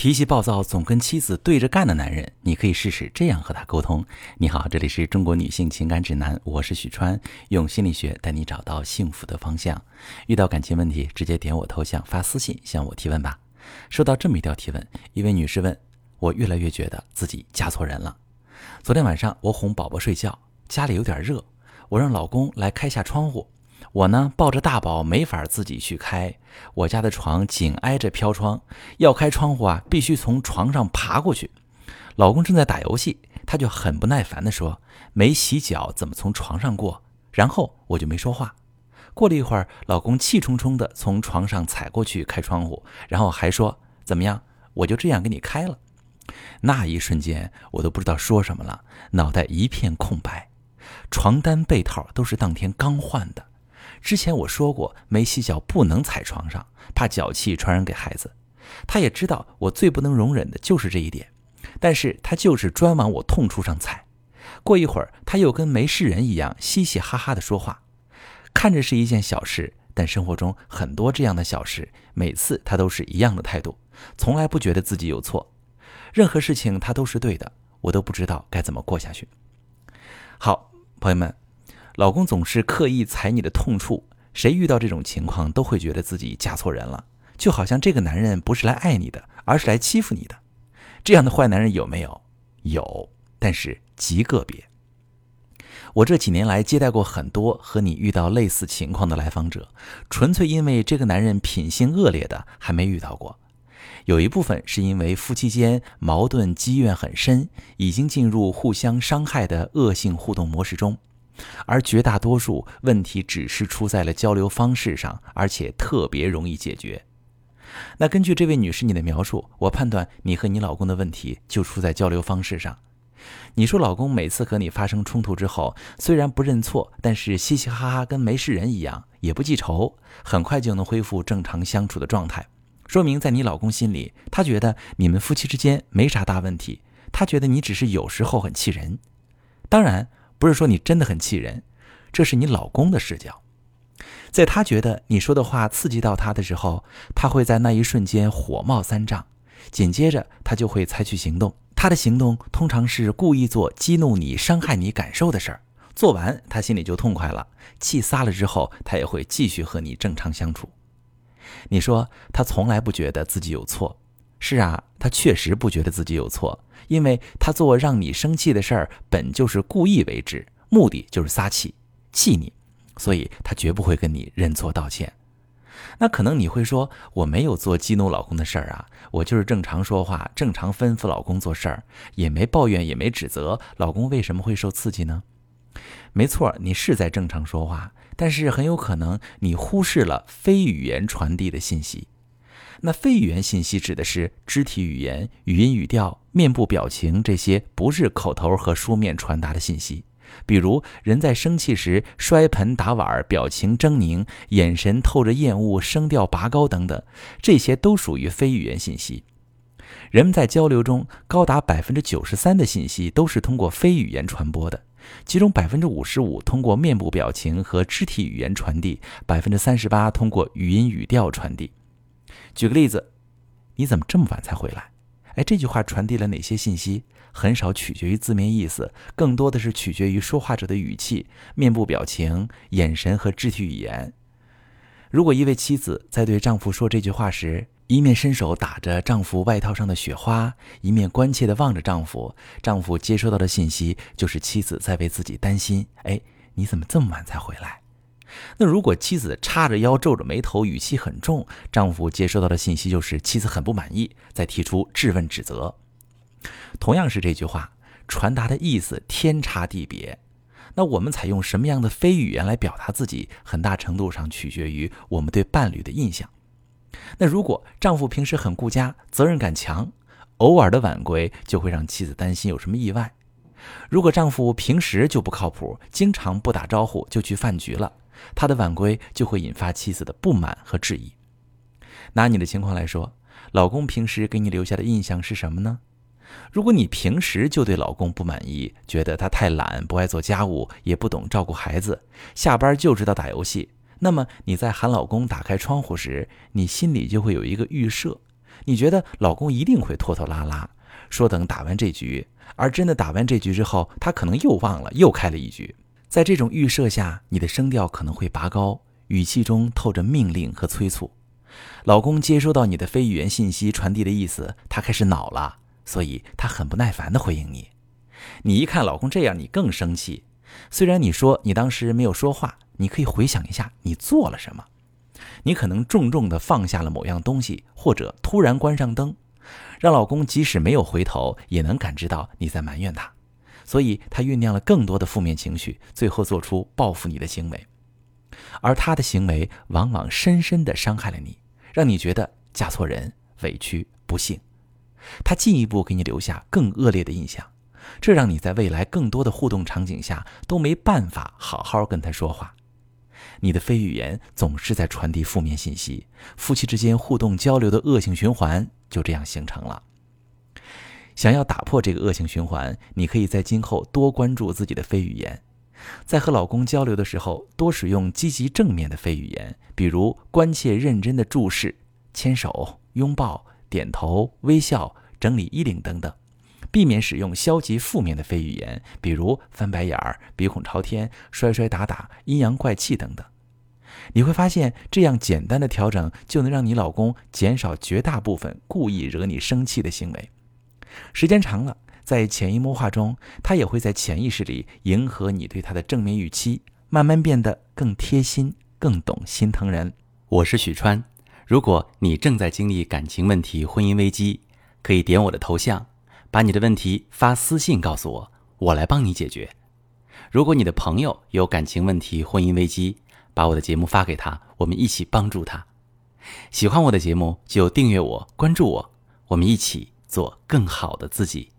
脾气暴躁、总跟妻子对着干的男人，你可以试试这样和他沟通：你好，这里是中国女性情感指南，我是许川，用心理学带你找到幸福的方向。遇到感情问题，直接点我头像发私信向我提问吧。收到这么一条提问，一位女士问我：越来越觉得自己嫁错人了。昨天晚上我哄宝宝睡觉，家里有点热，我让老公来开下窗户。我呢抱着大宝没法自己去开，我家的床紧挨着飘窗，要开窗户啊必须从床上爬过去。老公正在打游戏，他就很不耐烦地说：“没洗脚怎么从床上过？”然后我就没说话。过了一会儿，老公气冲冲地从床上踩过去开窗户，然后还说：“怎么样？我就这样给你开了。”那一瞬间我都不知道说什么了，脑袋一片空白。床单被套都是当天刚换的。之前我说过，没洗脚不能踩床上，怕脚气传染给孩子。他也知道我最不能容忍的就是这一点，但是他就是专往我痛处上踩。过一会儿，他又跟没事人一样嘻嘻哈哈的说话，看着是一件小事，但生活中很多这样的小事，每次他都是一样的态度，从来不觉得自己有错，任何事情他都是对的，我都不知道该怎么过下去。好，朋友们。老公总是刻意踩你的痛处，谁遇到这种情况都会觉得自己嫁错人了，就好像这个男人不是来爱你的，而是来欺负你的。这样的坏男人有没有？有，但是极个别。我这几年来接待过很多和你遇到类似情况的来访者，纯粹因为这个男人品性恶劣的还没遇到过。有一部分是因为夫妻间矛盾积怨很深，已经进入互相伤害的恶性互动模式中。而绝大多数问题只是出在了交流方式上，而且特别容易解决。那根据这位女士你的描述，我判断你和你老公的问题就出在交流方式上。你说老公每次和你发生冲突之后，虽然不认错，但是嘻嘻哈哈跟没事人一样，也不记仇，很快就能恢复正常相处的状态，说明在你老公心里，他觉得你们夫妻之间没啥大问题，他觉得你只是有时候很气人。当然。不是说你真的很气人，这是你老公的视角，在他觉得你说的话刺激到他的时候，他会在那一瞬间火冒三丈，紧接着他就会采取行动。他的行动通常是故意做激怒你、伤害你感受的事儿，做完他心里就痛快了，气撒了之后，他也会继续和你正常相处。你说他从来不觉得自己有错，是啊，他确实不觉得自己有错。因为他做让你生气的事儿，本就是故意为之，目的就是撒气，气你，所以他绝不会跟你认错道歉。那可能你会说，我没有做激怒老公的事儿啊，我就是正常说话，正常吩咐老公做事儿，也没抱怨，也没指责，老公为什么会受刺激呢？没错，你是在正常说话，但是很有可能你忽视了非语言传递的信息。那非语言信息指的是肢体语言、语音语调、面部表情这些不是口头和书面传达的信息。比如人在生气时摔盆打碗、表情狰狞、眼神透着厌恶、声调拔高等等，这些都属于非语言信息。人们在交流中，高达百分之九十三的信息都是通过非语言传播的，其中百分之五十五通过面部表情和肢体语言传递，百分之三十八通过语音语调传递。举个例子，你怎么这么晚才回来？哎，这句话传递了哪些信息？很少取决于字面意思，更多的是取决于说话者的语气、面部表情、眼神和肢体语言。如果一位妻子在对丈夫说这句话时，一面伸手打着丈夫外套上的雪花，一面关切地望着丈夫，丈夫接收到的信息就是妻子在为自己担心。哎，你怎么这么晚才回来？那如果妻子叉着腰、皱着眉头、语气很重，丈夫接收到的信息就是妻子很不满意，在提出质问、指责。同样是这句话，传达的意思天差地别。那我们采用什么样的非语言来表达自己，很大程度上取决于我们对伴侣的印象。那如果丈夫平时很顾家、责任感强，偶尔的晚归就会让妻子担心有什么意外；如果丈夫平时就不靠谱，经常不打招呼就去饭局了。他的晚归就会引发妻子的不满和质疑。拿你的情况来说，老公平时给你留下的印象是什么呢？如果你平时就对老公不满意，觉得他太懒，不爱做家务，也不懂照顾孩子，下班就知道打游戏，那么你在喊老公打开窗户时，你心里就会有一个预设，你觉得老公一定会拖拖拉拉，说等打完这局，而真的打完这局之后，他可能又忘了，又开了一局。在这种预设下，你的声调可能会拔高，语气中透着命令和催促。老公接收到你的非语言信息传递的意思，他开始恼了，所以他很不耐烦地回应你。你一看老公这样，你更生气。虽然你说你当时没有说话，你可以回想一下你做了什么。你可能重重地放下了某样东西，或者突然关上灯，让老公即使没有回头，也能感知到你在埋怨他。所以他酝酿了更多的负面情绪，最后做出报复你的行为。而他的行为往往深深地伤害了你，让你觉得嫁错人、委屈、不幸。他进一步给你留下更恶劣的印象。这让你在未来更多的互动场景下都没办法好好跟他说话，你的非语言总是在传递负面信息，夫妻之间互动交流的恶性循环就这样形成了。想要打破这个恶性循环，你可以在今后多关注自己的非语言，在和老公交流的时候多使用积极正面的非语言，比如关切认真的注视、牵手、拥抱、点头、微笑、整理衣领等等。避免使用消极负面的非语言，比如翻白眼儿、鼻孔朝天、摔摔打打、阴阳怪气等等。你会发现，这样简单的调整就能让你老公减少绝大部分故意惹你生气的行为。时间长了，在潜移默化中，他也会在潜意识里迎合你对他的正面预期，慢慢变得更贴心、更懂心疼人。我是许川，如果你正在经历感情问题、婚姻危机，可以点我的头像。把你的问题发私信告诉我，我来帮你解决。如果你的朋友有感情问题、婚姻危机，把我的节目发给他，我们一起帮助他。喜欢我的节目就订阅我、关注我，我们一起做更好的自己。